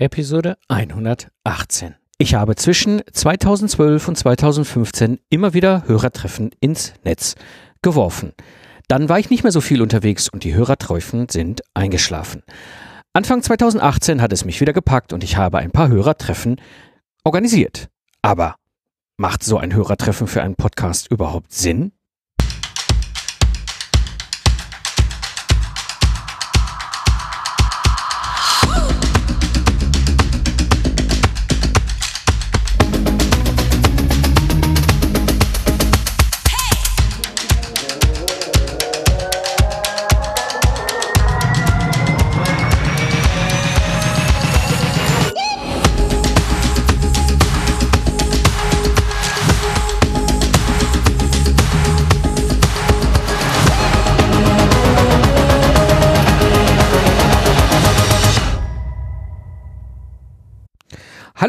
Episode 118. Ich habe zwischen 2012 und 2015 immer wieder Hörertreffen ins Netz geworfen. Dann war ich nicht mehr so viel unterwegs und die Hörertreffen sind eingeschlafen. Anfang 2018 hat es mich wieder gepackt und ich habe ein paar Hörertreffen organisiert. Aber macht so ein Hörertreffen für einen Podcast überhaupt Sinn?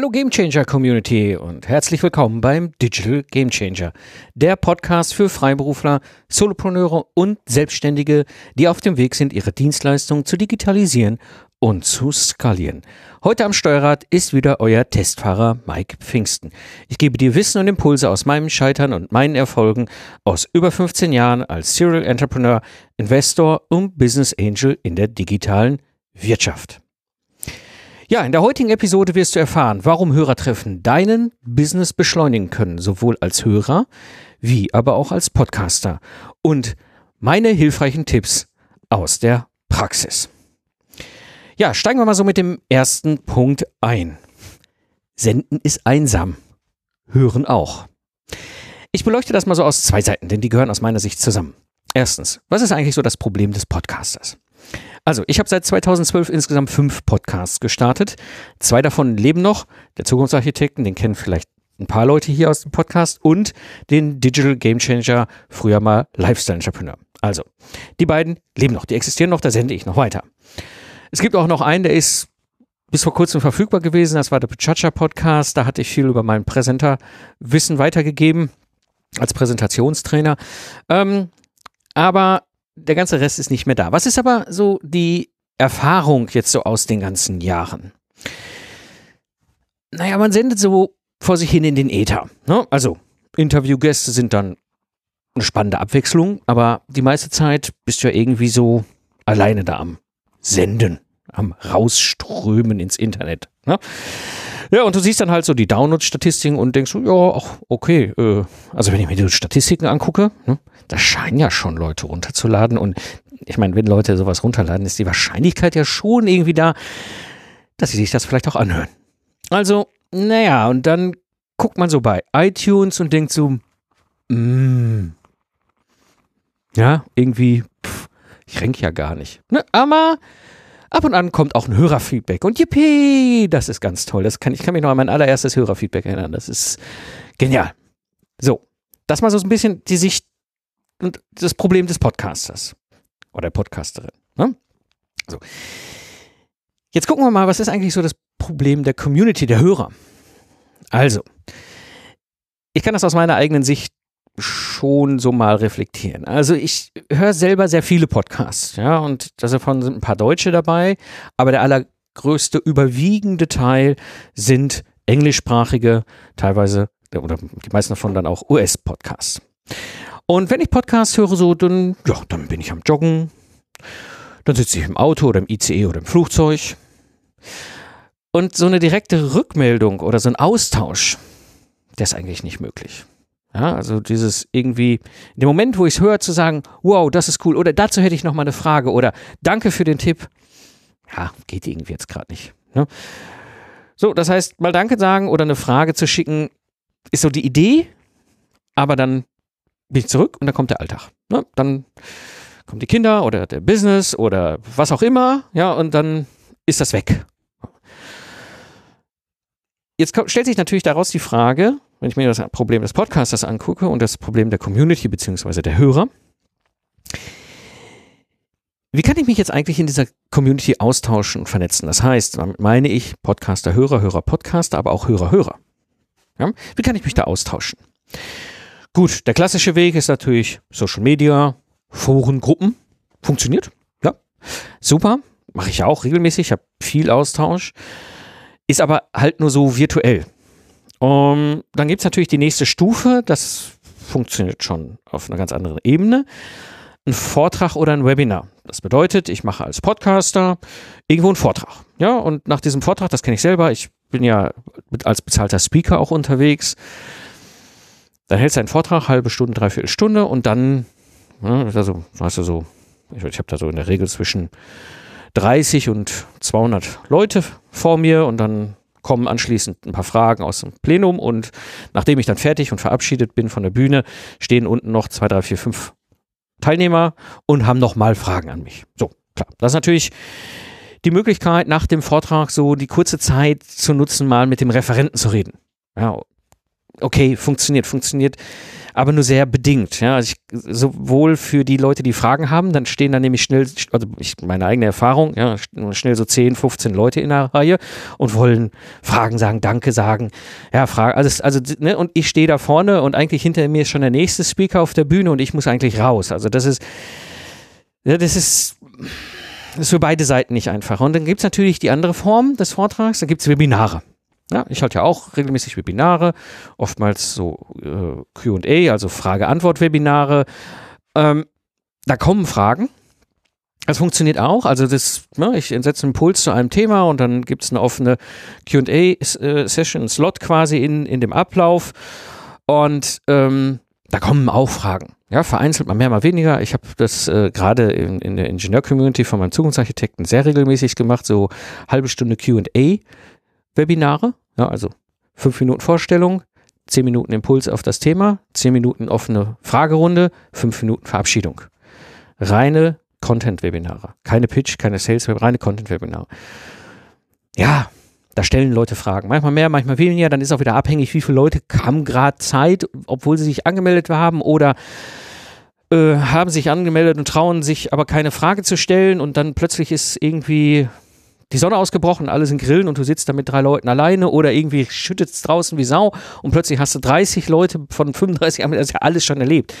Hallo Gamechanger Community und herzlich willkommen beim Digital Gamechanger, der Podcast für Freiberufler, Solopreneure und Selbstständige, die auf dem Weg sind, ihre Dienstleistungen zu digitalisieren und zu skalieren. Heute am Steuerrad ist wieder euer Testfahrer Mike Pfingsten. Ich gebe dir Wissen und Impulse aus meinem Scheitern und meinen Erfolgen aus über 15 Jahren als Serial Entrepreneur, Investor und Business Angel in der digitalen Wirtschaft. Ja, in der heutigen Episode wirst du erfahren, warum Hörertreffen deinen Business beschleunigen können, sowohl als Hörer wie aber auch als Podcaster. Und meine hilfreichen Tipps aus der Praxis. Ja, steigen wir mal so mit dem ersten Punkt ein. Senden ist einsam. Hören auch. Ich beleuchte das mal so aus zwei Seiten, denn die gehören aus meiner Sicht zusammen. Erstens, was ist eigentlich so das Problem des Podcasters? Also, ich habe seit 2012 insgesamt fünf Podcasts gestartet. Zwei davon leben noch. Der Zukunftsarchitekten, den kennen vielleicht ein paar Leute hier aus dem Podcast und den Digital Game Changer, früher mal Lifestyle Entrepreneur. Also, die beiden leben noch, die existieren noch, da sende ich noch weiter. Es gibt auch noch einen, der ist bis vor kurzem verfügbar gewesen, das war der Pachacha Podcast, da hatte ich viel über mein Präsenterwissen weitergegeben als Präsentationstrainer. Ähm, aber der ganze Rest ist nicht mehr da. Was ist aber so die Erfahrung jetzt so aus den ganzen Jahren? Naja, man sendet so vor sich hin in den Äther. Ne? Also, Interviewgäste sind dann eine spannende Abwechslung, aber die meiste Zeit bist du ja irgendwie so alleine da am Senden, am Rausströmen ins Internet. Ne? Ja, und du siehst dann halt so die Download-Statistiken und denkst so, ja, ach, okay, äh, also wenn ich mir die Statistiken angucke, ne, da scheinen ja schon Leute runterzuladen. Und ich meine, wenn Leute sowas runterladen, ist die Wahrscheinlichkeit ja schon irgendwie da, dass sie sich das vielleicht auch anhören. Also, naja, und dann guckt man so bei iTunes und denkt so, mm, ja, irgendwie, pff, ich renk ja gar nicht. Ne? Aber ab und an kommt auch ein Hörerfeedback und yippie, das ist ganz toll. Das kann, ich kann mich noch an mein allererstes Hörerfeedback erinnern. Das ist genial. So, das mal so ein bisschen die Sicht und das Problem des Podcasters oder der Podcasterin. Ne? So. Jetzt gucken wir mal, was ist eigentlich so das Problem der Community, der Hörer? Also, ich kann das aus meiner eigenen Sicht schon so mal reflektieren. Also ich höre selber sehr viele Podcasts, ja, und davon sind ein paar Deutsche dabei, aber der allergrößte, überwiegende Teil sind englischsprachige, teilweise, oder die meisten davon dann auch US-Podcasts. Und wenn ich Podcasts höre, so, dann, ja, dann bin ich am Joggen, dann sitze ich im Auto oder im ICE oder im Flugzeug. Und so eine direkte Rückmeldung oder so ein Austausch, der ist eigentlich nicht möglich. Ja, also dieses irgendwie, in dem Moment, wo ich es höre, zu sagen, wow, das ist cool, oder dazu hätte ich noch mal eine Frage, oder danke für den Tipp. Ja, geht irgendwie jetzt gerade nicht. Ne? So, das heißt, mal Danke sagen oder eine Frage zu schicken, ist so die Idee, aber dann bin ich zurück und dann kommt der Alltag. Ne? Dann kommen die Kinder oder der Business oder was auch immer, ja, und dann ist das weg. Jetzt kommt, stellt sich natürlich daraus die Frage, wenn ich mir das Problem des Podcasters angucke und das Problem der Community beziehungsweise der Hörer, wie kann ich mich jetzt eigentlich in dieser Community austauschen und vernetzen? Das heißt, damit meine ich Podcaster, Hörer, Hörer, Podcaster, aber auch Hörer, Hörer. Ja? Wie kann ich mich da austauschen? Gut, der klassische Weg ist natürlich Social Media, Foren, Gruppen. Funktioniert, ja. Super, mache ich auch regelmäßig, ich habe viel Austausch. Ist aber halt nur so virtuell. Um, dann gibt es natürlich die nächste Stufe, das funktioniert schon auf einer ganz anderen Ebene. Ein Vortrag oder ein Webinar. Das bedeutet, ich mache als Podcaster irgendwo einen Vortrag. Ja, und nach diesem Vortrag, das kenne ich selber, ich bin ja als bezahlter Speaker auch unterwegs. Dann hältst du einen Vortrag, halbe Stunde, dreiviertel Stunde und dann, ja, also, hast du so, ich, ich habe da so in der Regel zwischen 30 und 200 Leute vor mir und dann kommen anschließend ein paar Fragen aus dem Plenum und nachdem ich dann fertig und verabschiedet bin von der Bühne, stehen unten noch zwei, drei, vier, fünf Teilnehmer und haben nochmal Fragen an mich. So, klar. Das ist natürlich die Möglichkeit, nach dem Vortrag so die kurze Zeit zu nutzen, mal mit dem Referenten zu reden. Ja, okay, funktioniert, funktioniert aber nur sehr bedingt. Ja, also ich, sowohl für die Leute, die Fragen haben, dann stehen da nämlich schnell, also ich, meine eigene Erfahrung, ja, schnell so 10, 15 Leute in der Reihe und wollen Fragen sagen, Danke sagen, ja, Fragen, also, also ne, und ich stehe da vorne und eigentlich hinter mir ist schon der nächste Speaker auf der Bühne und ich muss eigentlich raus. Also das ist, ja, das ist, das ist für beide Seiten nicht einfach. Und dann gibt es natürlich die andere Form des Vortrags, da gibt es Webinare. Ja, ich halte ja auch regelmäßig Webinare, oftmals so äh, QA, also Frage-Antwort-Webinare. Ähm, da kommen Fragen. Das funktioniert auch. Also das, ne, ich setze einen Impuls zu einem Thema und dann gibt es eine offene QA-Session, Slot quasi in, in dem Ablauf. Und ähm, da kommen auch Fragen. Ja, vereinzelt mal mehr, mal weniger. Ich habe das äh, gerade in, in der Ingenieur-Community von meinem Zukunftsarchitekten sehr regelmäßig gemacht, so halbe Stunde QA. Ja, also fünf Minuten Vorstellung, zehn Minuten Impuls auf das Thema, zehn Minuten offene Fragerunde, fünf Minuten Verabschiedung. Reine Content-Webinare. Keine Pitch, keine Sales, reine Content-Webinare. Ja, da stellen Leute Fragen. Manchmal mehr, manchmal weniger. Dann ist auch wieder abhängig, wie viele Leute haben gerade Zeit, obwohl sie sich angemeldet haben oder äh, haben sich angemeldet und trauen sich aber keine Frage zu stellen und dann plötzlich ist irgendwie die Sonne ausgebrochen, alle sind grillen und du sitzt da mit drei Leuten alleine oder irgendwie schüttet es draußen wie Sau und plötzlich hast du 30 Leute von 35 Jahren, das ist ja alles schon erlebt.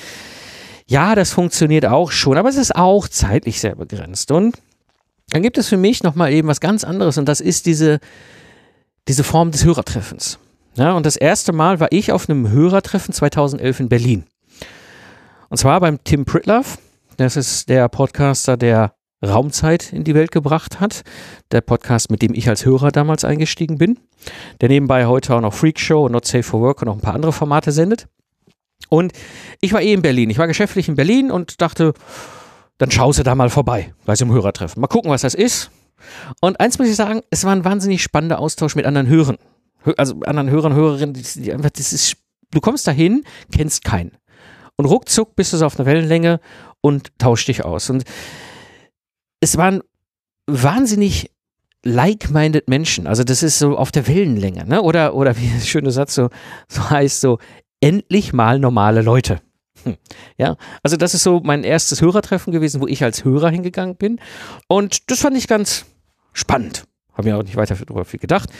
Ja, das funktioniert auch schon, aber es ist auch zeitlich sehr begrenzt. Und dann gibt es für mich nochmal eben was ganz anderes und das ist diese, diese Form des Hörertreffens. Ja, und das erste Mal war ich auf einem Hörertreffen 2011 in Berlin. Und zwar beim Tim Pritloff. Das ist der Podcaster, der Raumzeit in die Welt gebracht hat. Der Podcast, mit dem ich als Hörer damals eingestiegen bin. Der nebenbei heute auch noch Freak Show und Not Safe for Work und noch ein paar andere Formate sendet. Und ich war eh in Berlin. Ich war geschäftlich in Berlin und dachte, dann schaust du da mal vorbei bei so einem Hörertreffen. Mal gucken, was das ist. Und eins muss ich sagen, es war ein wahnsinnig spannender Austausch mit anderen Hörern. Also anderen Hörern, Hörerinnen, die, die einfach, das ist, du kommst dahin, kennst keinen. Und ruckzuck bist du so auf einer Wellenlänge und tauscht dich aus. Und es waren wahnsinnig like-minded Menschen. Also das ist so auf der Wellenlänge, ne? Oder, oder wie der schöne Satz so, so heißt, so endlich mal normale Leute. Hm. Ja, also das ist so mein erstes Hörertreffen gewesen, wo ich als Hörer hingegangen bin. Und das fand ich ganz spannend. Habe mir auch nicht weiter darüber viel gedacht.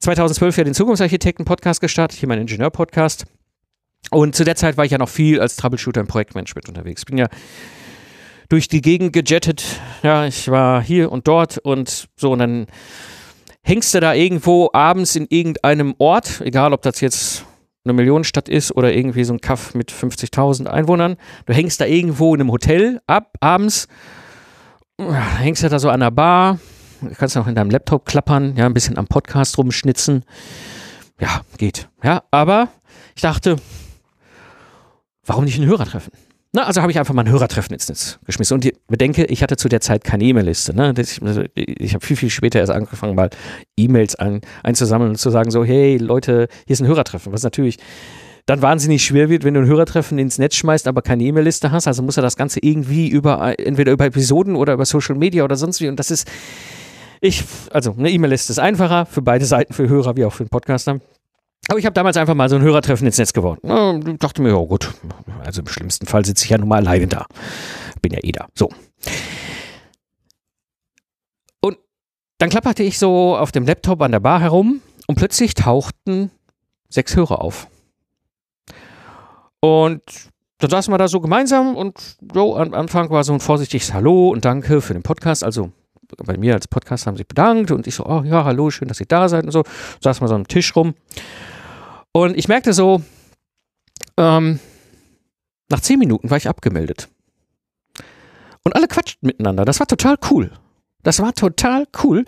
2012 ja den Zukunftsarchitekten-Podcast gestartet, hier mein Ingenieur-Podcast. Und zu der Zeit war ich ja noch viel als Troubleshooter im Projektmanagement unterwegs. Bin ja durch die Gegend gejettet. Ja, ich war hier und dort und so und dann hängst du da irgendwo abends in irgendeinem Ort, egal ob das jetzt eine Millionenstadt ist oder irgendwie so ein Kaff mit 50.000 Einwohnern. Du hängst da irgendwo in einem Hotel ab, abends, hängst du da so an der Bar, kannst auch in deinem Laptop klappern, ja, ein bisschen am Podcast rumschnitzen. Ja, geht. Ja, aber ich dachte, warum nicht einen Hörer treffen? Na, also habe ich einfach mal ein Hörertreffen ins Netz geschmissen. Und ich bedenke, ich hatte zu der Zeit keine E-Mail-Liste. Ne? Ich, also ich habe viel, viel später erst angefangen, mal E-Mails ein, einzusammeln und zu sagen, so, hey Leute, hier ist ein Hörertreffen. Was natürlich dann wahnsinnig schwer wird, wenn du ein Hörertreffen ins Netz schmeißt, aber keine E-Mail-Liste hast. Also muss er das Ganze irgendwie über, entweder über Episoden oder über Social Media oder sonst wie. Und das ist, ich, also eine E-Mail-Liste ist einfacher für beide Seiten, für Hörer wie auch für den Podcaster. Aber ich habe damals einfach mal so ein Hörertreffen ins Netz geworfen. Dachte mir, ja gut, also im schlimmsten Fall sitze ich ja nun mal alleine da. Bin ja eh da. So. Und dann klapperte ich so auf dem Laptop an der Bar herum und plötzlich tauchten sechs Hörer auf. Und dann saßen wir da so gemeinsam und so am Anfang war so ein vorsichtiges Hallo und Danke für den Podcast. Also bei mir als Podcast haben sich bedankt und ich so, oh ja, hallo, schön, dass ihr da seid und so. Saß mal so am Tisch rum. Und ich merkte so, ähm, nach zehn Minuten war ich abgemeldet. Und alle quatschten miteinander. Das war total cool. Das war total cool,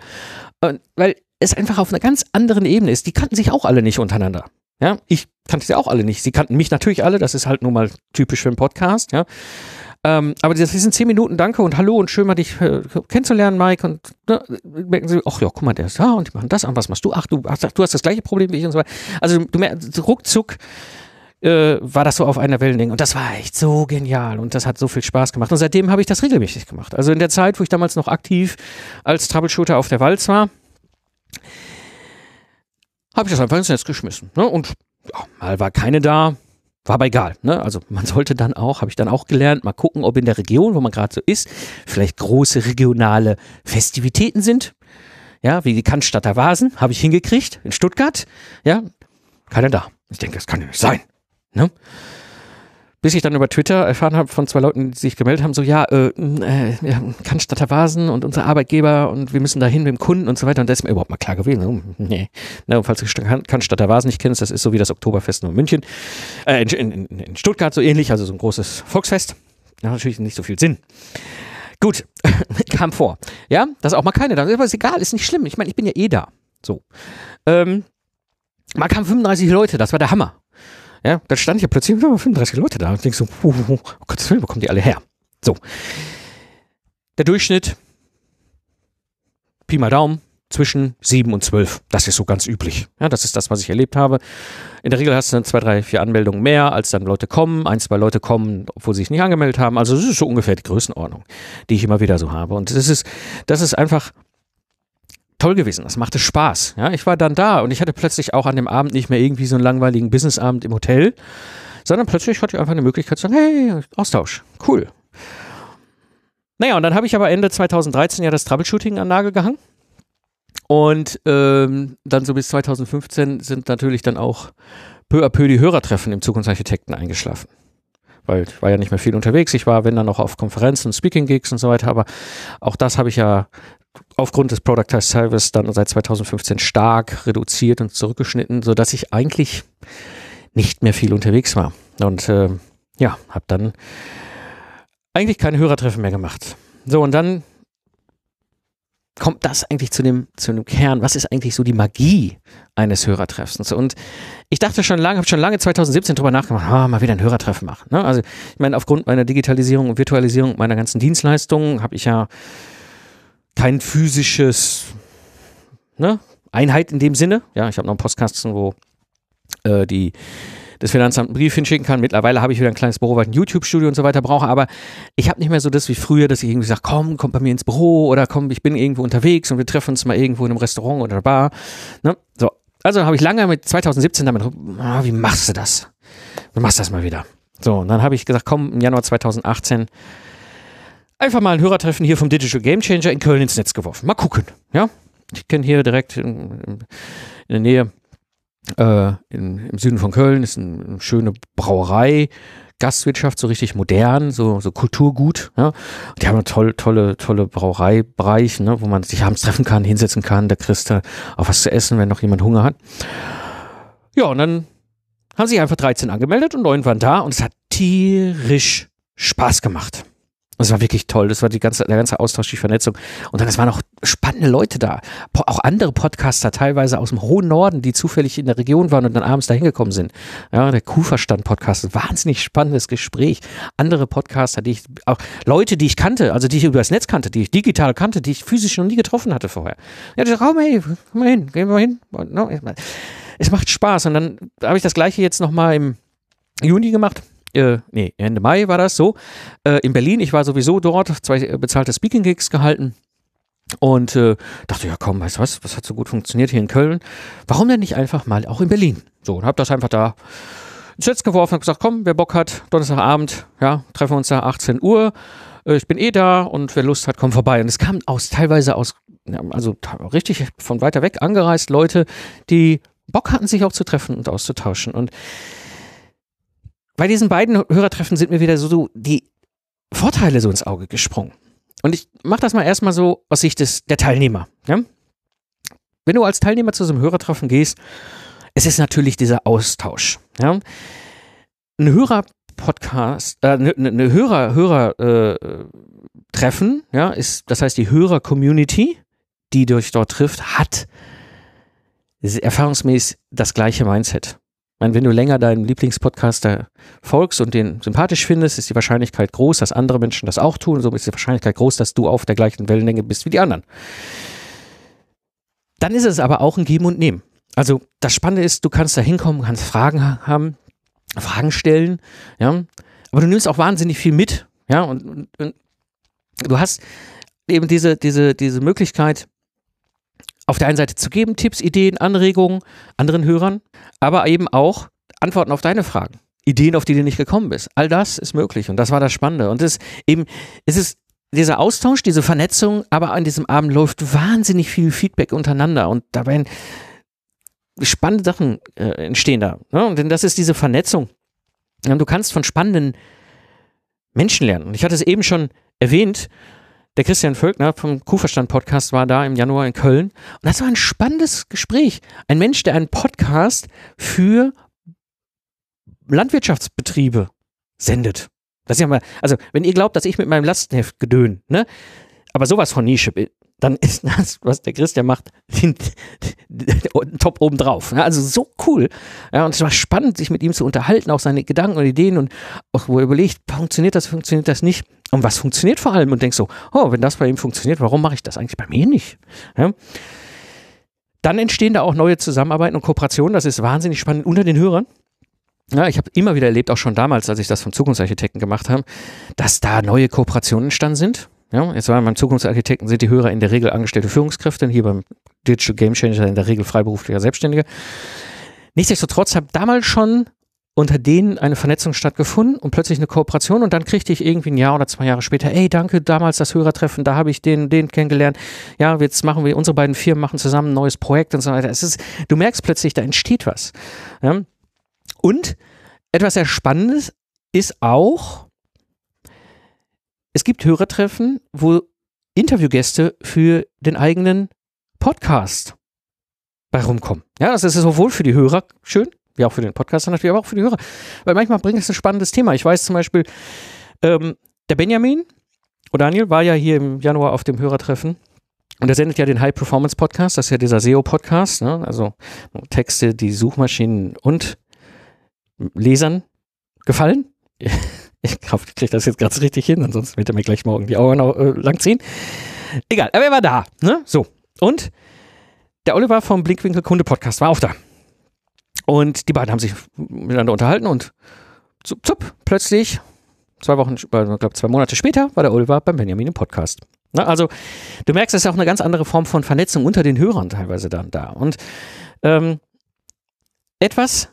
weil es einfach auf einer ganz anderen Ebene ist. Die kannten sich auch alle nicht untereinander. Ja, ich kannte sie auch alle nicht. Sie kannten mich natürlich alle. Das ist halt nun mal typisch für einen Podcast. Ja, ähm, aber das sind zehn Minuten Danke und Hallo und schön mal dich äh, kennenzulernen, Mike. Und ne, merken sie, ach ja, guck mal, der ist da und die machen das und was machst du? Ach, du, ach, du hast das gleiche Problem wie ich und so weiter. Also du merkst, ruckzuck äh, war das so auf einer Wellenlänge. Und das war echt so genial und das hat so viel Spaß gemacht. Und seitdem habe ich das regelmäßig gemacht. Also in der Zeit, wo ich damals noch aktiv als Troubleshooter auf der Walz war, habe ich das einfach ins Netz geschmissen. Ne? Und ja, mal war keine da, war aber egal. Ne? Also man sollte dann auch, habe ich dann auch gelernt, mal gucken, ob in der Region, wo man gerade so ist, vielleicht große regionale Festivitäten sind. Ja, wie die Cannstatter Vasen, habe ich hingekriegt in Stuttgart. Ja, keiner da. Ich denke, das kann ja nicht sein. Ne? Bis ich dann über Twitter erfahren habe von zwei Leuten, die sich gemeldet haben, so ja, äh, äh, Cannstatter Vasen und unser Arbeitgeber und wir müssen da hin mit dem Kunden und so weiter. Und da ist mir überhaupt mal klar gewesen. Oh, nee. Na, falls du Cannstatter Vasen nicht kennst, das ist so wie das Oktoberfest nur in München, äh, in, in, in Stuttgart so ähnlich, also so ein großes Volksfest. Ja, natürlich nicht so viel Sinn. Gut, kam vor. Ja, dass auch mal keine da. Aber ist egal, ist nicht schlimm. Ich meine, ich bin ja eh da. So. Ähm, mal kamen 35 Leute, das war der Hammer. Ja, dann stand ich ja plötzlich 35 Leute da und denk so, oh, oh, oh Gottes Willen, wo kommen die alle her? So. Der Durchschnitt, Pi mal Daumen, zwischen 7 und 12. Das ist so ganz üblich. Ja, das ist das, was ich erlebt habe. In der Regel hast du dann zwei, drei, vier Anmeldungen mehr, als dann Leute kommen. Ein, zwei Leute kommen, obwohl sie sich nicht angemeldet haben. Also das ist so ungefähr die Größenordnung, die ich immer wieder so habe. Und das ist, das ist einfach toll gewesen. Das machte Spaß. Ja, ich war dann da und ich hatte plötzlich auch an dem Abend nicht mehr irgendwie so einen langweiligen Businessabend im Hotel, sondern plötzlich hatte ich einfach eine Möglichkeit zu sagen, hey, Austausch, cool. Naja, und dann habe ich aber Ende 2013 ja das Troubleshooting an Nagel gehangen. Und ähm, dann so bis 2015 sind natürlich dann auch peu à peu die Hörertreffen im Zukunftsarchitekten eingeschlafen weil ich war ja nicht mehr viel unterwegs. Ich war, wenn dann noch auf Konferenzen, Speaking-Gigs und so weiter, aber auch das habe ich ja aufgrund des Productized Service dann seit 2015 stark reduziert und zurückgeschnitten, so dass ich eigentlich nicht mehr viel unterwegs war. Und äh, ja, habe dann eigentlich keine Hörertreffen mehr gemacht. So, und dann kommt das eigentlich zu dem, zu dem Kern? Was ist eigentlich so die Magie eines Hörertreffens? Und ich dachte schon lange, habe schon lange 2017 drüber nachgedacht, ah, mal wieder ein Hörertreffen machen. Ne? Also ich meine, aufgrund meiner Digitalisierung und Virtualisierung meiner ganzen Dienstleistungen habe ich ja kein physisches ne, Einheit in dem Sinne. Ja, ich habe noch einen Postkasten, wo äh, die das Finanzamt einen Brief hinschicken kann. Mittlerweile habe ich wieder ein kleines Büro, weil ich ein YouTube-Studio und so weiter brauche, aber ich habe nicht mehr so das wie früher, dass ich irgendwie sage, komm, komm bei mir ins Büro oder komm, ich bin irgendwo unterwegs und wir treffen uns mal irgendwo in einem Restaurant oder Bar. Ne? So. Also habe ich lange mit 2017 damit, oh, wie machst du das? Du machst das mal wieder. So, und dann habe ich gesagt, komm, im Januar 2018 einfach mal ein Hörertreffen hier vom Digital Game Changer in Köln ins Netz geworfen. Mal gucken. Ja, ich kenne hier direkt in, in, der Nähe äh, in, im Süden von Köln ist eine, eine schöne Brauerei. Gastwirtschaft, so richtig modern, so, so Kulturgut. Ja. Die haben einen toll, tolle, tolle Brauereibereich, ne, wo man sich abends treffen kann, hinsetzen kann, da kriegst du auch was zu essen, wenn noch jemand Hunger hat. Ja, und dann haben sich einfach 13 angemeldet und neun waren da und es hat tierisch Spaß gemacht. Das war wirklich toll. Das war die ganze, der ganze Austausch, die Vernetzung. Und dann, es waren auch spannende Leute da. Auch andere Podcaster, teilweise aus dem hohen Norden, die zufällig in der Region waren und dann abends da hingekommen sind. Ja, der Kuhverstand-Podcast. Wahnsinnig spannendes Gespräch. Andere Podcaster, die ich, auch Leute, die ich kannte, also die ich über das Netz kannte, die ich digital kannte, die ich physisch noch nie getroffen hatte vorher. Ja, ich dachte, oh, hey, komm mal hin, gehen wir mal hin. Es macht Spaß. Und dann habe ich das Gleiche jetzt nochmal im Juni gemacht äh, nee, Ende Mai war das so, äh, in Berlin. Ich war sowieso dort, zwei äh, bezahlte Speaking-Gigs gehalten. Und äh, dachte, ja komm, weißt du was, was hat so gut funktioniert hier in Köln? Warum denn nicht einfach mal auch in Berlin? So, und hab das einfach da ins Netz geworfen und gesagt, komm, wer Bock hat, Donnerstagabend, ja, treffen wir uns da 18 Uhr. Äh, ich bin eh da und wer Lust hat, komm vorbei. Und es kamen aus, teilweise aus, also richtig von weiter weg angereist Leute, die Bock hatten, sich auch zu treffen und auszutauschen. Und bei diesen beiden Hörertreffen sind mir wieder so die Vorteile so ins Auge gesprungen. Und ich mache das mal erstmal so aus Sicht des, der Teilnehmer. Ja? Wenn du als Teilnehmer zu so einem Hörertreffen gehst, es ist natürlich dieser Austausch. Ja? Ein Hörer-Podcast, äh, eine, eine Hörer, Hörer, äh, Treffen, ja, ist, das heißt, die Hörer-Community, die dich dort trifft, hat erfahrungsmäßig das gleiche Mindset. Meine, wenn du länger deinem Lieblingspodcaster folgst und den sympathisch findest, ist die Wahrscheinlichkeit groß, dass andere Menschen das auch tun. So ist die Wahrscheinlichkeit groß, dass du auf der gleichen Wellenlänge bist wie die anderen. Dann ist es aber auch ein Geben und Nehmen. Also das Spannende ist, du kannst da hinkommen, kannst Fragen haben, Fragen stellen, ja, aber du nimmst auch wahnsinnig viel mit, ja, und, und, und du hast eben diese, diese, diese Möglichkeit, auf der einen Seite zu geben, Tipps, Ideen, Anregungen anderen Hörern, aber eben auch Antworten auf deine Fragen. Ideen, auf die du nicht gekommen bist. All das ist möglich und das war das Spannende. Und es eben, es ist dieser Austausch, diese Vernetzung, aber an diesem Abend läuft wahnsinnig viel Feedback untereinander und dabei spannende Sachen äh, entstehen da. Ne? Denn das ist diese Vernetzung. Du kannst von spannenden Menschen lernen. Und ich hatte es eben schon erwähnt, der Christian Völkner vom Kuhverstand Podcast war da im Januar in Köln. Und das war ein spannendes Gespräch. Ein Mensch, der einen Podcast für Landwirtschaftsbetriebe sendet. Das ist ja mal, also, wenn ihr glaubt, dass ich mit meinem Lastenheft gedöhn, ne, aber sowas von Nische dann ist das, was der Christian macht, den, den, top oben drauf. Ja, also so cool. Ja, und es war spannend, sich mit ihm zu unterhalten, auch seine Gedanken und Ideen und auch wo er überlegt, funktioniert das, funktioniert das nicht und was funktioniert vor allem und denkst so, oh, wenn das bei ihm funktioniert, warum mache ich das eigentlich bei mir nicht? Ja. Dann entstehen da auch neue Zusammenarbeiten und Kooperationen, das ist wahnsinnig spannend unter den Hörern. Ja, ich habe immer wieder erlebt, auch schon damals, als ich das vom Zukunftsarchitekten gemacht habe, dass da neue Kooperationen entstanden sind. Ja, jetzt war beim Zukunftsarchitekten sind die Hörer in der Regel angestellte Führungskräfte, hier beim Digital Game Changer in der Regel freiberuflicher Selbstständige. Nichtsdestotrotz habe damals schon unter denen eine Vernetzung stattgefunden und plötzlich eine Kooperation und dann kriegte ich irgendwie ein Jahr oder zwei Jahre später, ey, danke, damals das Hörertreffen, da habe ich den, den kennengelernt. Ja, jetzt machen wir, unsere beiden Firmen machen zusammen ein neues Projekt und so weiter. Es ist, du merkst plötzlich, da entsteht was. Ja? Und etwas sehr Spannendes ist auch, es gibt Hörertreffen, wo Interviewgäste für den eigenen Podcast bei rumkommen. Ja, das ist sowohl für die Hörer schön, wie auch für den Podcaster natürlich, aber auch für die Hörer. Weil manchmal bringt es ein spannendes Thema. Ich weiß zum Beispiel, ähm, der Benjamin oder Daniel war ja hier im Januar auf dem Hörertreffen. Und er sendet ja den High Performance Podcast, das ist ja dieser SEO-Podcast, ne? also Texte, die Suchmaschinen und Lesern gefallen. Ich hoffe, ich kriege das jetzt ganz richtig hin, ansonsten wird er mir gleich morgen die Augen äh, langziehen. Egal, aber er war da. Ne? So. Und der Oliver vom Blickwinkel Kunde Podcast war auch da. Und die beiden haben sich miteinander unterhalten und zup, zup, plötzlich, zwei Wochen, ich glaube zwei Monate später, war der Oliver beim Benjamin im Podcast. Na, also du merkst, es ist auch eine ganz andere Form von Vernetzung unter den Hörern teilweise dann da. Und ähm, etwas,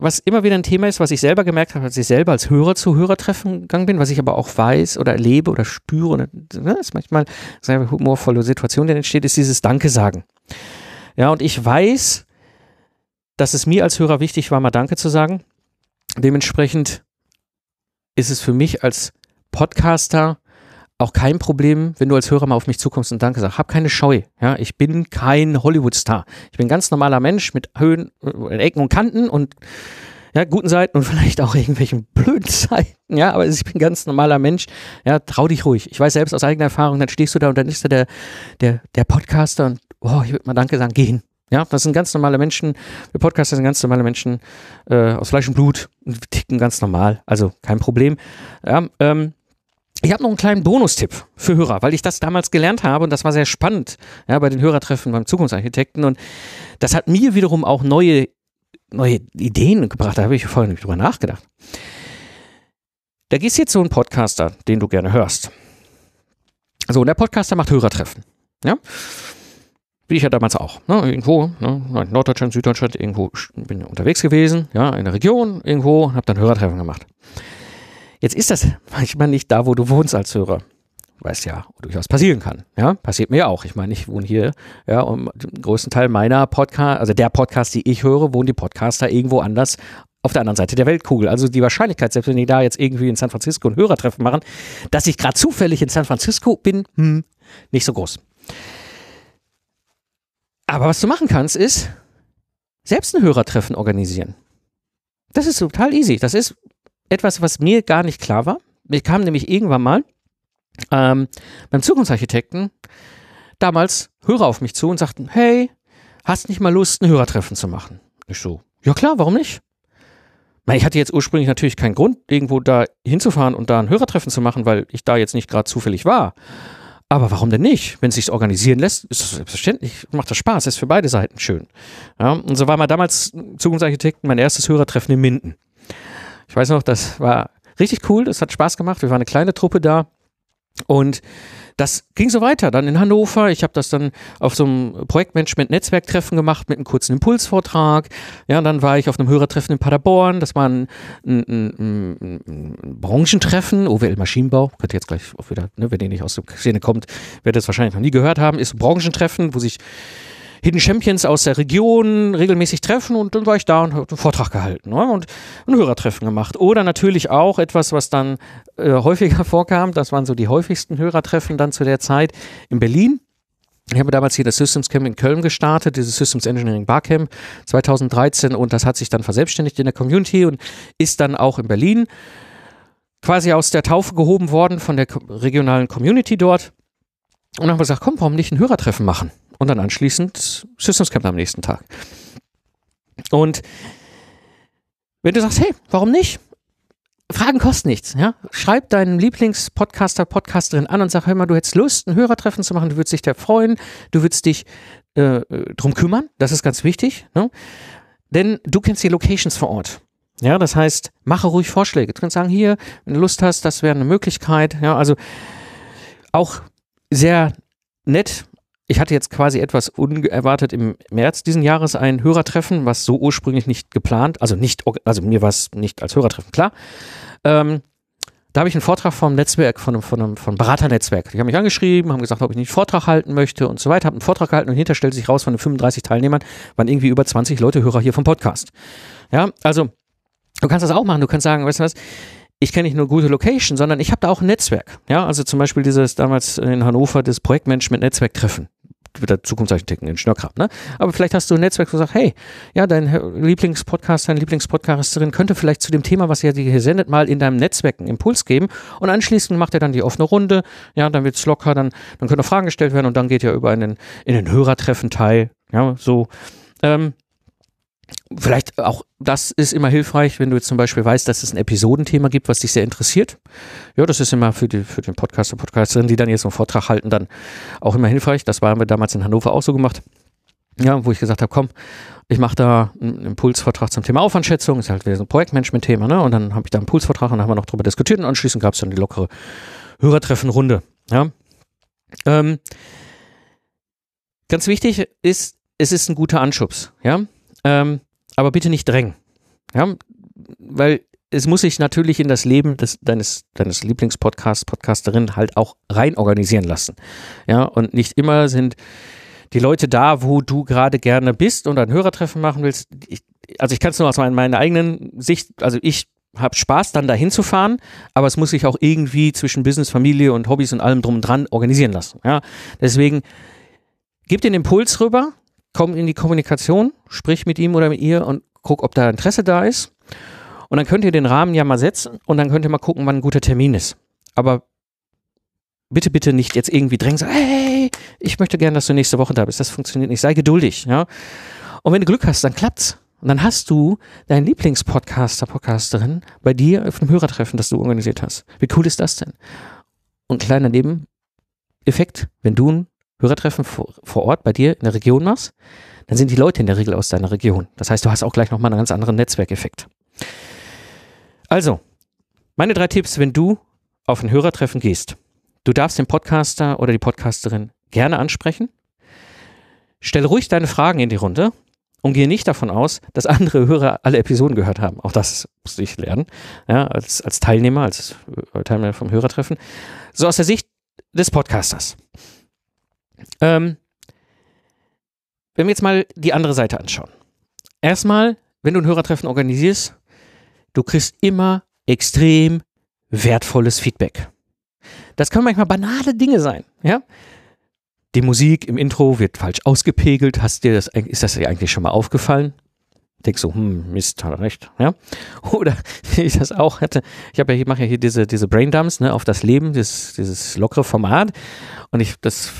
was immer wieder ein Thema ist, was ich selber gemerkt habe, als ich selber als Hörer zu Hörertreffen gegangen bin, was ich aber auch weiß oder erlebe oder spüre, und, ne, ist manchmal eine humorvolle Situation, die entsteht, ist dieses Danke sagen. Ja, und ich weiß, dass es mir als Hörer wichtig war, mal Danke zu sagen. Dementsprechend ist es für mich als Podcaster auch kein Problem, wenn du als Hörer mal auf mich zukommst und Danke sagst. Hab keine Scheu. Ja, ich bin kein Hollywood-Star. Ich bin ein ganz normaler Mensch mit Höhen, äh, Ecken und Kanten und ja, guten Seiten und vielleicht auch irgendwelchen blöden Seiten. Ja, aber ich bin ein ganz normaler Mensch. Ja, trau dich ruhig. Ich weiß selbst aus eigener Erfahrung, dann stehst du da und dann ist da der, der, der Podcaster und, oh, ich würde mal Danke sagen, gehen. Ja, das sind ganz normale Menschen. Wir Podcaster sind ganz normale Menschen äh, aus Fleisch und Blut und ticken ganz normal. Also kein Problem. Ja, ähm, ich habe noch einen kleinen Bonustipp für Hörer, weil ich das damals gelernt habe und das war sehr spannend ja, bei den Hörertreffen beim Zukunftsarchitekten und das hat mir wiederum auch neue, neue Ideen gebracht. Da habe ich vorher nicht drüber nachgedacht. Da gehst jetzt so ein Podcaster, den du gerne hörst. So, und der Podcaster macht Hörertreffen. Ja. Wie ich ja damals auch. Ne? Irgendwo, ne? Norddeutschland, Süddeutschland, irgendwo bin ich unterwegs gewesen, ja, in der Region, irgendwo, habe dann Hörertreffen gemacht. Jetzt ist das manchmal nicht da, wo du wohnst als Hörer. Was ja durchaus passieren kann. Ja, passiert mir auch. Ich meine, ich wohne hier, ja, und den größten Teil meiner Podcast, also der Podcast, die ich höre, wohnen die Podcaster irgendwo anders auf der anderen Seite der Weltkugel. Also die Wahrscheinlichkeit, selbst wenn die da jetzt irgendwie in San Francisco ein Hörertreffen machen, dass ich gerade zufällig in San Francisco bin, hm, nicht so groß. Aber was du machen kannst, ist selbst ein Hörertreffen organisieren. Das ist total easy. Das ist etwas, was mir gar nicht klar war. Ich kam nämlich irgendwann mal ähm, beim Zukunftsarchitekten damals Hörer auf mich zu und sagten, hey, hast nicht mal Lust, ein Hörertreffen zu machen? Ich so, ja klar, warum nicht? Ich hatte jetzt ursprünglich natürlich keinen Grund, irgendwo da hinzufahren und da ein Hörertreffen zu machen, weil ich da jetzt nicht gerade zufällig war. Aber warum denn nicht? Wenn es sich organisieren lässt, ist das selbstverständlich, macht das Spaß, ist für beide Seiten schön. Ja, und so war mal damals Zukunftsarchitekten mein erstes Hörertreffen in Minden. Ich weiß noch, das war richtig cool, das hat Spaß gemacht. Wir waren eine kleine Truppe da und das ging so weiter. Dann in Hannover. Ich habe das dann auf so einem Projektmanagement-Netzwerktreffen gemacht mit einem kurzen Impulsvortrag. Ja, dann war ich auf einem Hörertreffen in Paderborn. Das war ein, ein, ein, ein Branchentreffen. OWL Maschinenbau. Könnt ihr jetzt gleich auch wieder, ne, wenn ihr nicht aus der Szene kommt, werdet ihr es wahrscheinlich noch nie gehört haben. Ist ein Branchentreffen, wo sich Hidden Champions aus der Region regelmäßig treffen und dann war ich da und habe einen Vortrag gehalten ne? und ein Hörertreffen gemacht. Oder natürlich auch etwas, was dann äh, häufiger vorkam, das waren so die häufigsten Hörertreffen dann zu der Zeit in Berlin. Ich habe damals hier das Systems Camp in Köln gestartet, dieses Systems Engineering Barcamp 2013 und das hat sich dann verselbstständigt in der Community und ist dann auch in Berlin quasi aus der Taufe gehoben worden von der regionalen Community dort. Und dann haben wir gesagt, komm, warum nicht ein Hörertreffen machen? Und dann anschließend Systems Camp am nächsten Tag. Und wenn du sagst, hey, warum nicht? Fragen kosten nichts, ja. Schreib deinen Lieblingspodcaster, Podcasterin an und sag, hör mal, du hättest Lust, ein Hörertreffen zu machen, du würdest dich da freuen, du würdest dich äh, drum kümmern, das ist ganz wichtig, ne? Denn du kennst die Locations vor Ort. Ja, das heißt, mache ruhig Vorschläge. Du kannst sagen, hier, wenn du Lust hast, das wäre eine Möglichkeit. Ja, also auch sehr nett ich hatte jetzt quasi etwas unerwartet im März diesen Jahres ein Hörertreffen, was so ursprünglich nicht geplant, also nicht, also mir war es nicht als Hörertreffen klar. Ähm, da habe ich einen Vortrag vom Netzwerk, von einem, von einem von Beraternetzwerk. Die haben mich angeschrieben, haben gesagt, ob ich nicht einen Vortrag halten möchte und so weiter. Habe einen Vortrag gehalten und hinter stellte sich raus, von den 35 Teilnehmern waren irgendwie über 20 Leute Hörer hier vom Podcast. Ja, also du kannst das auch machen. Du kannst sagen, weißt du was, ich kenne nicht nur gute Location, sondern ich habe da auch ein Netzwerk. Ja, also zum Beispiel dieses damals in Hannover das Projektmanagement-Netzwerktreffen wieder Zukunftsarchitekten in Schnörkrab, ne? Aber vielleicht hast du ein Netzwerk, wo du sagst, hey, ja, dein Lieblingspodcast, deine Lieblingspodcasterin könnte vielleicht zu dem Thema, was ihr hier sendet, mal in deinem Netzwerk einen Impuls geben. Und anschließend macht er dann die offene Runde, ja, dann wird's locker, dann, dann können Fragen gestellt werden und dann geht ihr über einen, in den Hörertreffen teil, ja, so, ähm, Vielleicht auch das ist immer hilfreich, wenn du jetzt zum Beispiel weißt, dass es ein Episodenthema gibt, was dich sehr interessiert. Ja, das ist immer für, die, für den Podcaster, Podcasterin, die dann jetzt einen Vortrag halten, dann auch immer hilfreich. Das haben wir damals in Hannover auch so gemacht. Ja, wo ich gesagt habe, komm, ich mache da einen Impulsvortrag zum Thema Aufwandschätzung, ist halt wieder so ein Projektmanagement-Thema, ne? Und dann habe ich da einen Impulsvortrag und dann haben wir noch drüber diskutiert und anschließend gab es dann die lockere Hörertreffenrunde. Ja. Ähm, ganz wichtig ist, es ist ein guter Anschubs, ja. Ähm, aber bitte nicht drängen. Ja, weil es muss sich natürlich in das Leben des, deines, deines Lieblingspodcasts, Podcasterin halt auch rein organisieren lassen. Ja, und nicht immer sind die Leute da, wo du gerade gerne bist und ein Hörertreffen machen willst. Ich, also ich kann es nur aus meiner, eigenen Sicht, also ich habe Spaß, dann dahin zu fahren, aber es muss sich auch irgendwie zwischen Business, Familie und Hobbys und allem drum und dran organisieren lassen. Ja, deswegen gib den Impuls rüber, komm in die Kommunikation, sprich mit ihm oder mit ihr und guck, ob da Interesse da ist. Und dann könnt ihr den Rahmen ja mal setzen und dann könnt ihr mal gucken, wann ein guter Termin ist. Aber bitte, bitte nicht jetzt irgendwie drängen, sagen, hey, ich möchte gerne, dass du nächste Woche da bist. Das funktioniert nicht. Sei geduldig, ja. Und wenn du Glück hast, dann klappt's. Und dann hast du deinen Lieblingspodcaster, Podcasterin bei dir auf einem Hörertreffen, das du organisiert hast. Wie cool ist das denn? Und kleiner Nebeneffekt, wenn du ein Hörertreffen vor, Ort bei dir in der Region machst, dann sind die Leute in der Regel aus deiner Region. Das heißt, du hast auch gleich nochmal einen ganz anderen Netzwerkeffekt. Also, meine drei Tipps, wenn du auf ein Hörertreffen gehst. Du darfst den Podcaster oder die Podcasterin gerne ansprechen. Stell ruhig deine Fragen in die Runde und gehe nicht davon aus, dass andere Hörer alle Episoden gehört haben. Auch das musste ich lernen, ja, als, als Teilnehmer, als Teilnehmer vom Hörertreffen. So aus der Sicht des Podcasters. Ähm, wenn wir jetzt mal die andere Seite anschauen. Erstmal, wenn du ein Hörertreffen organisierst, du kriegst immer extrem wertvolles Feedback. Das können manchmal banale Dinge sein, ja. Die Musik im Intro wird falsch ausgepegelt. Hast dir das, ist das dir eigentlich schon mal aufgefallen? Denkst so, hm, Mist, hat er recht, ja. Oder wie ich das auch hatte, ich ja hier, mache ja hier diese, diese Braindumps, ne, auf das Leben, dieses, dieses lockere Format. Und ich, das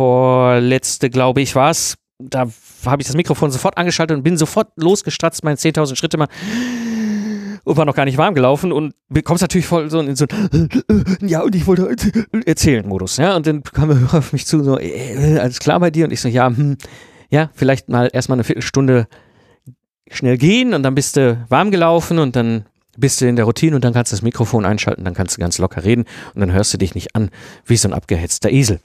vorletzte, glaube ich, war es, da habe ich das Mikrofon sofort angeschaltet und bin sofort losgestratzt, meine 10.000 Schritte mal und war noch gar nicht warm gelaufen und kommst natürlich voll so in so ein, ja, und ich wollte erzählen Modus, ja, und dann kam er auf mich zu, so, äh, alles klar bei dir? Und ich so, ja, hm, ja, vielleicht mal erstmal eine Viertelstunde schnell gehen und dann bist du warm gelaufen und dann bist du in der Routine und dann kannst du das Mikrofon einschalten, dann kannst du ganz locker reden und dann hörst du dich nicht an wie so ein abgehetzter Esel.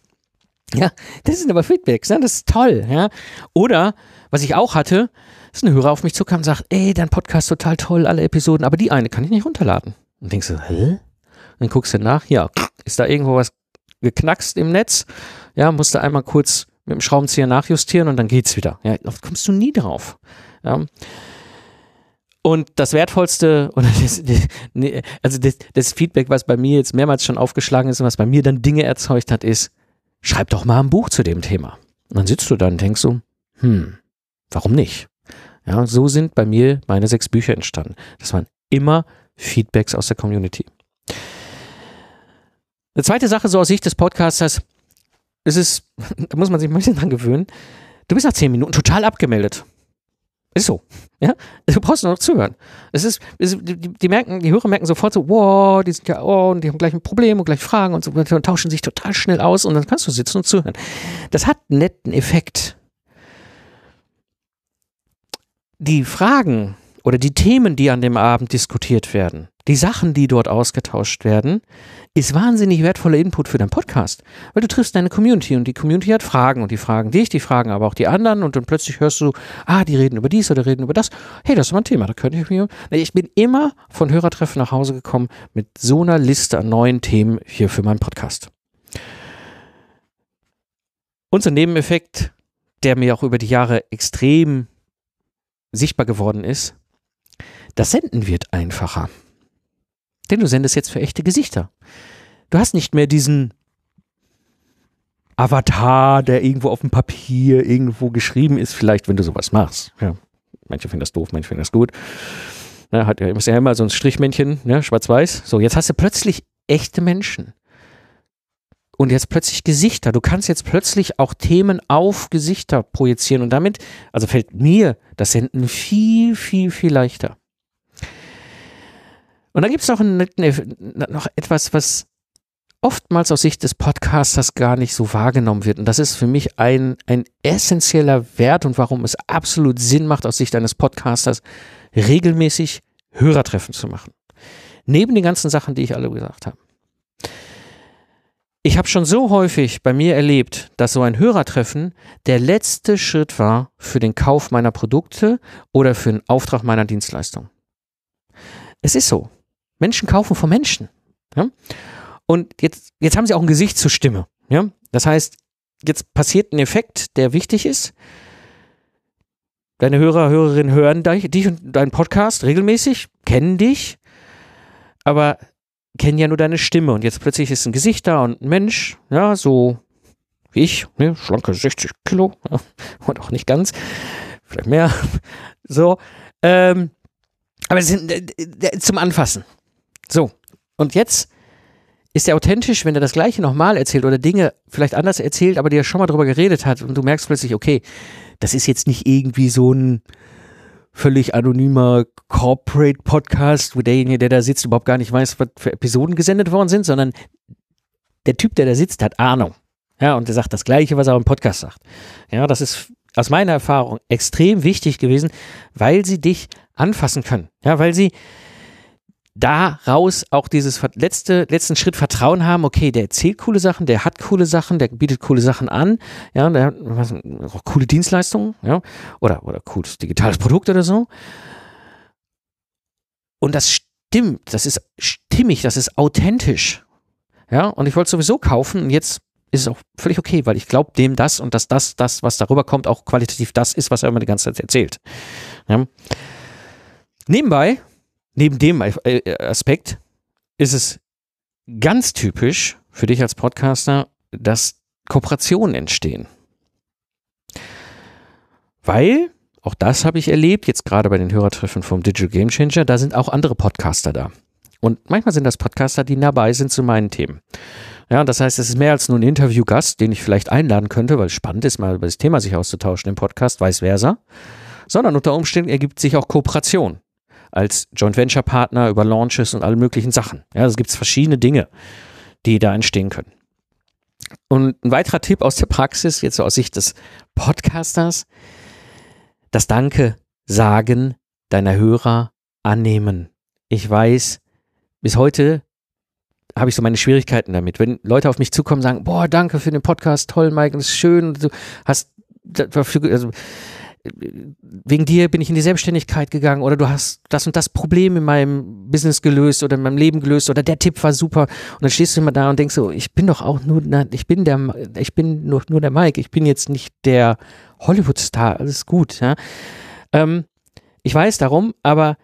Ja, das sind aber Feedbacks, ne? das ist toll, ja. Oder, was ich auch hatte, ist ein Hörer auf mich zukam und sagt, ey, dein Podcast total toll, alle Episoden, aber die eine kann ich nicht runterladen. Und denkst du, hä? Und dann guckst du nach, ja, ist da irgendwo was geknackst im Netz? Ja, musst du einmal kurz mit dem Schraubenzieher nachjustieren und dann geht's wieder. Ja, oft kommst du nie drauf. Ja. Und das Wertvollste, oder das, also das, das, Feedback, was bei mir jetzt mehrmals schon aufgeschlagen ist und was bei mir dann Dinge erzeugt hat, ist, schreib doch mal ein Buch zu dem Thema. Und dann sitzt du da und denkst so, hm, warum nicht? Ja, so sind bei mir meine sechs Bücher entstanden. Das waren immer Feedbacks aus der Community. Eine zweite Sache, so aus Sicht des Podcasters, es ist, da muss man sich ein bisschen dran gewöhnen, du bist nach zehn Minuten total abgemeldet. Ist so. Ja, du brauchst nur noch zuhören. Es ist, es, die, die, merken, die Hörer merken sofort so, wow, die sind ja, oh, und die haben gleich ein Problem und gleich Fragen und so weiter und tauschen sich total schnell aus und dann kannst du sitzen und zuhören. Das hat einen netten Effekt. Die Fragen oder die Themen, die an dem Abend diskutiert werden, die Sachen, die dort ausgetauscht werden, ist wahnsinnig wertvoller Input für deinen Podcast. Weil du triffst deine Community und die Community hat Fragen und die fragen dich, die fragen aber auch die anderen und dann plötzlich hörst du, ah, die reden über dies oder reden über das. Hey, das ist mal ein Thema, da könnte ich mir. Ich bin immer von Hörertreffen nach Hause gekommen mit so einer Liste an neuen Themen hier für meinen Podcast. Ein Nebeneffekt, der mir auch über die Jahre extrem sichtbar geworden ist, das Senden wird einfacher. Denn du sendest jetzt für echte Gesichter. Du hast nicht mehr diesen Avatar, der irgendwo auf dem Papier irgendwo geschrieben ist, vielleicht, wenn du sowas machst. Ja. Manche finden das doof, manche finden das gut. Na, hat ja immer so ein Strichmännchen, ne, schwarz-weiß. So, jetzt hast du plötzlich echte Menschen. Und jetzt plötzlich Gesichter. Du kannst jetzt plötzlich auch Themen auf Gesichter projizieren und damit, also fällt mir das Senden viel, viel, viel leichter. Und da gibt es noch, noch etwas, was oftmals aus Sicht des Podcasters gar nicht so wahrgenommen wird. Und das ist für mich ein, ein essentieller Wert und warum es absolut Sinn macht, aus Sicht eines Podcasters regelmäßig Hörertreffen zu machen. Neben den ganzen Sachen, die ich alle gesagt habe. Ich habe schon so häufig bei mir erlebt, dass so ein Hörertreffen der letzte Schritt war für den Kauf meiner Produkte oder für den Auftrag meiner Dienstleistung. Es ist so. Menschen kaufen von Menschen. Ja? Und jetzt, jetzt haben sie auch ein Gesicht zur Stimme. Ja? Das heißt, jetzt passiert ein Effekt, der wichtig ist. Deine Hörer, Hörerinnen hören dich und deinen Podcast regelmäßig, kennen dich, aber kennen ja nur deine Stimme. Und jetzt plötzlich ist ein Gesicht da und ein Mensch, ja, so wie ich, ne, schlanke 60 Kilo, und auch nicht ganz, vielleicht mehr, so. Ähm, aber es sind äh, zum Anfassen. So, und jetzt ist er authentisch, wenn er das Gleiche nochmal erzählt oder Dinge vielleicht anders erzählt, aber die er schon mal drüber geredet hat und du merkst plötzlich, okay, das ist jetzt nicht irgendwie so ein völlig anonymer Corporate Podcast, wo derjenige, der da sitzt, überhaupt gar nicht weiß, was für Episoden gesendet worden sind, sondern der Typ, der da sitzt, hat Ahnung. Ja, und der sagt das Gleiche, was er im Podcast sagt. Ja, das ist aus meiner Erfahrung extrem wichtig gewesen, weil sie dich anfassen können. Ja, weil sie daraus auch dieses letzte, letzten Schritt Vertrauen haben, okay, der erzählt coole Sachen, der hat coole Sachen, der bietet coole Sachen an, ja, der hat auch coole Dienstleistungen, ja, oder, oder cooles digitales Produkt oder so. Und das stimmt, das ist stimmig, das ist authentisch. Ja, und ich wollte sowieso kaufen und jetzt ist es auch völlig okay, weil ich glaube dem das und dass das, das, was darüber kommt, auch qualitativ das ist, was er immer die ganze Zeit erzählt. Ja. Nebenbei neben dem äh, Aspekt ist es ganz typisch für dich als Podcaster, dass Kooperationen entstehen. Weil, auch das habe ich erlebt, jetzt gerade bei den Hörertreffen vom Digital Game Changer, da sind auch andere Podcaster da. Und manchmal sind das Podcaster, die nah bei sind zu meinen Themen. Ja, das heißt, es ist mehr als nur ein Interviewgast, den ich vielleicht einladen könnte, weil es spannend ist, mal über das Thema sich auszutauschen im Podcast, vice versa. Sondern unter Umständen ergibt sich auch Kooperation als Joint Venture Partner über Launches und alle möglichen Sachen. Ja, es gibt verschiedene Dinge, die da entstehen können. Und ein weiterer Tipp aus der Praxis, jetzt so aus Sicht des Podcasters, das Danke sagen deiner Hörer annehmen. Ich weiß, bis heute habe ich so meine Schwierigkeiten damit. Wenn Leute auf mich zukommen und sagen, boah, danke für den Podcast, toll, Mike, das ist schön, du hast dafür, also, wegen dir bin ich in die Selbstständigkeit gegangen oder du hast das und das Problem in meinem Business gelöst oder in meinem Leben gelöst oder der Tipp war super und dann stehst du immer da und denkst so, ich bin doch auch nur, ich bin der, ich bin nur, nur der Mike, ich bin jetzt nicht der Hollywood-Star, alles gut. Ja? Ähm, ich weiß darum, aber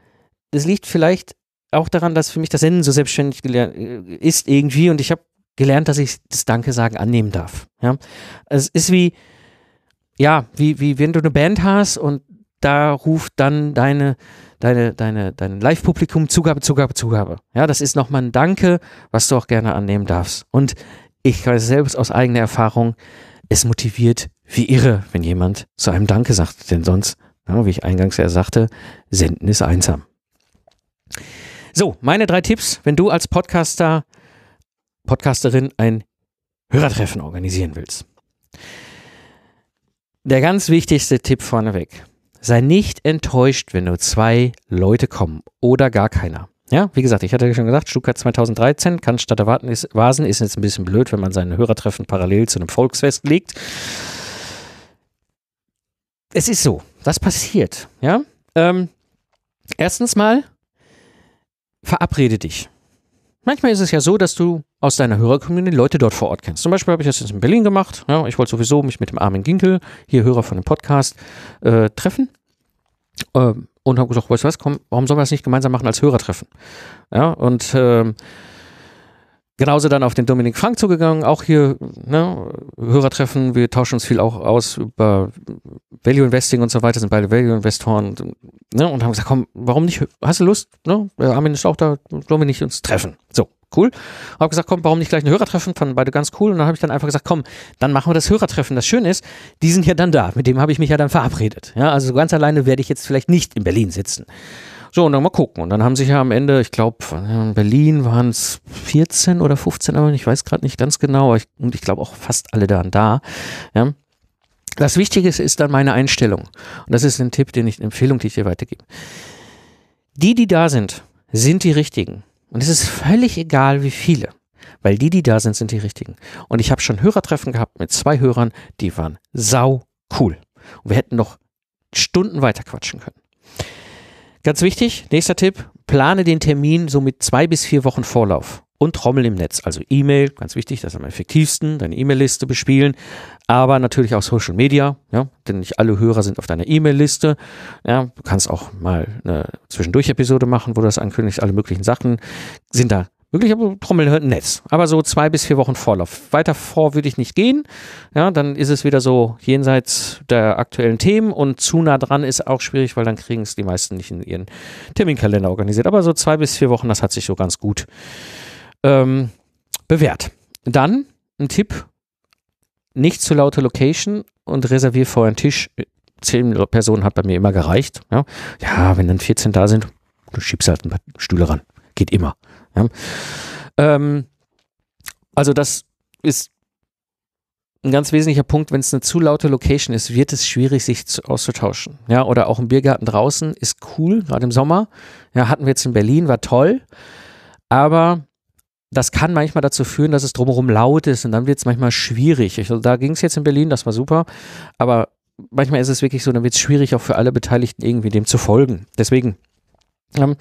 das liegt vielleicht auch daran, dass für mich das Senden so selbstständig äh, ist irgendwie und ich habe gelernt, dass ich das Danke sagen annehmen darf. Ja? Es ist wie, ja, wie, wie wenn du eine Band hast und da ruft dann deine, deine, deine, dein Live-Publikum Zugabe, Zugabe, Zugabe. Ja, das ist nochmal ein Danke, was du auch gerne annehmen darfst. Und ich weiß selbst aus eigener Erfahrung, es motiviert wie irre, wenn jemand zu einem Danke sagt. Denn sonst, ja, wie ich eingangs ja sagte, senden ist einsam. So, meine drei Tipps, wenn du als Podcaster, Podcasterin ein Hörertreffen organisieren willst. Der ganz wichtigste Tipp vorneweg. Sei nicht enttäuscht, wenn nur zwei Leute kommen oder gar keiner. Ja, wie gesagt, ich hatte ja schon gesagt, Stuttgart 2013, kann statt der Vasen, ist jetzt ein bisschen blöd, wenn man seine Hörertreffen parallel zu einem Volksfest legt. Es ist so, das passiert, ja. Ähm, erstens mal, verabrede dich. Manchmal ist es ja so, dass du aus deiner Hörercommunity Leute dort vor Ort kennst. Zum Beispiel habe ich das jetzt in Berlin gemacht. Ja, ich wollte sowieso mich mit dem Armin Ginkel, hier Hörer von dem Podcast, äh, treffen. Ähm, und habe gesagt, weißt du was, komm, warum sollen wir das nicht gemeinsam machen als Hörertreffen? Ja, und ähm, genauso dann auf den Dominik Frank zugegangen, auch hier ne, Hörertreffen, wir tauschen uns viel auch aus über Value Investing und so weiter, sind beide Value Investoren ne, und haben gesagt, komm, warum nicht, hast du Lust? Ne? Armin ist auch da, wollen wir nicht uns treffen? So, cool. Habe gesagt, komm, warum nicht gleich ein Hörertreffen? Fanden beide ganz cool. Und dann habe ich dann einfach gesagt, komm, dann machen wir das Hörertreffen. Das Schöne ist, die sind ja dann da. Mit dem habe ich mich ja dann verabredet. Ja, also ganz alleine werde ich jetzt vielleicht nicht in Berlin sitzen. So, und dann mal gucken. Und dann haben sich ja am Ende, ich glaube, in Berlin waren es 14 oder 15, aber ich weiß gerade nicht ganz genau. Ich, und ich glaube auch fast alle da und da. Ja. Das Wichtige ist dann meine Einstellung. Und das ist ein Tipp, den ich, eine Empfehlung, die ich dir weitergebe. Die, die da sind, sind die richtigen. Und es ist völlig egal, wie viele. Weil die, die da sind, sind die richtigen. Und ich habe schon Hörertreffen gehabt mit zwei Hörern, die waren sau cool. Und wir hätten noch Stunden weiter quatschen können. Ganz wichtig, nächster Tipp, plane den Termin so mit zwei bis vier Wochen Vorlauf und Trommel im Netz. Also E-Mail, ganz wichtig, das ist am effektivsten, deine E-Mail-Liste bespielen, aber natürlich auch Social Media, ja, denn nicht alle Hörer sind auf deiner E-Mail-Liste. Ja, du kannst auch mal eine Zwischendurch-Episode machen, wo du das ankündigst, alle möglichen Sachen sind da Wirklich aber Trommeln hört ein Netz. Aber so zwei bis vier Wochen Vorlauf. Weiter vor würde ich nicht gehen. Ja, dann ist es wieder so jenseits der aktuellen Themen und zu nah dran ist auch schwierig, weil dann kriegen es die meisten nicht in ihren Terminkalender organisiert. Aber so zwei bis vier Wochen, das hat sich so ganz gut ähm, bewährt. Dann ein Tipp, nicht zu laute Location und reservier vorher einen Tisch. Zehn Personen hat bei mir immer gereicht. Ja, ja wenn dann 14 da sind, du schiebst halt ein paar Stühle ran. Geht immer. Ja. Ähm, also das ist ein ganz wesentlicher Punkt, wenn es eine zu laute Location ist, wird es schwierig, sich zu, auszutauschen. Ja, oder auch im Biergarten draußen ist cool, gerade im Sommer. Ja, hatten wir jetzt in Berlin, war toll. Aber das kann manchmal dazu führen, dass es drumherum laut ist und dann wird es manchmal schwierig. Ich, da ging es jetzt in Berlin, das war super. Aber manchmal ist es wirklich so, dann wird es schwierig, auch für alle Beteiligten irgendwie dem zu folgen. Deswegen, ähm,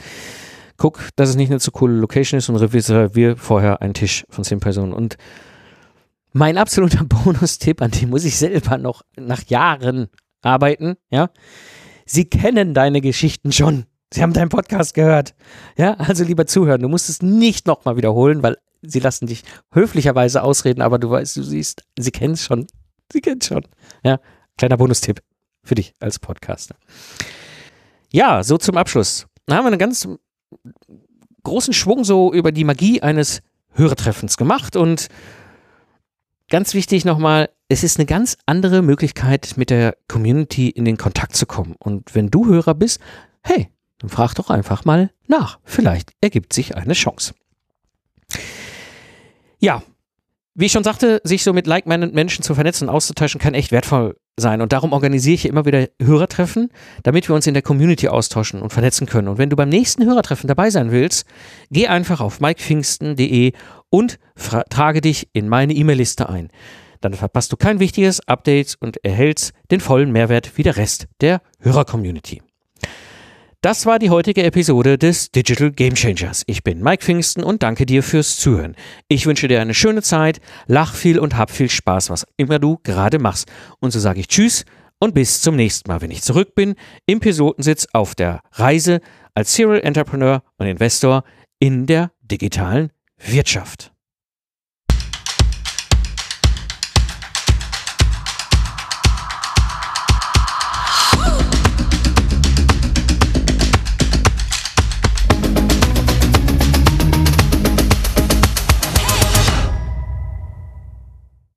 guck, dass es nicht eine zu coole Location ist und reservier vorher einen Tisch von zehn Personen. Und mein absoluter Bonustipp, an dem muss ich selber noch nach Jahren arbeiten, ja. Sie kennen deine Geschichten schon. Sie haben deinen Podcast gehört. Ja, also lieber zuhören. Du musst es nicht nochmal wiederholen, weil sie lassen dich höflicherweise ausreden, aber du weißt, du siehst, sie kennen es schon. Sie kennen es schon. Ja, kleiner Bonustipp für dich als Podcaster. Ja, so zum Abschluss. Da haben wir einen ganz großen Schwung so über die Magie eines Hörertreffens gemacht und ganz wichtig nochmal, es ist eine ganz andere Möglichkeit, mit der Community in den Kontakt zu kommen. Und wenn du Hörer bist, hey, dann frag doch einfach mal nach. Vielleicht ergibt sich eine Chance. Ja, wie ich schon sagte, sich so mit like-minded Menschen zu vernetzen und auszutauschen, kann echt wertvoll sein. Und darum organisiere ich hier immer wieder Hörertreffen, damit wir uns in der Community austauschen und vernetzen können. Und wenn du beim nächsten Hörertreffen dabei sein willst, geh einfach auf mikepfingsten.de und trage dich in meine E-Mail-Liste ein. Dann verpasst du kein wichtiges Update und erhältst den vollen Mehrwert wie der Rest der Hörer-Community. Das war die heutige Episode des Digital Game Changers. Ich bin Mike Pfingsten und danke dir fürs Zuhören. Ich wünsche dir eine schöne Zeit, lach viel und hab viel Spaß, was immer du gerade machst. Und so sage ich Tschüss und bis zum nächsten Mal, wenn ich zurück bin im Pilotensitz auf der Reise als Serial Entrepreneur und Investor in der digitalen Wirtschaft.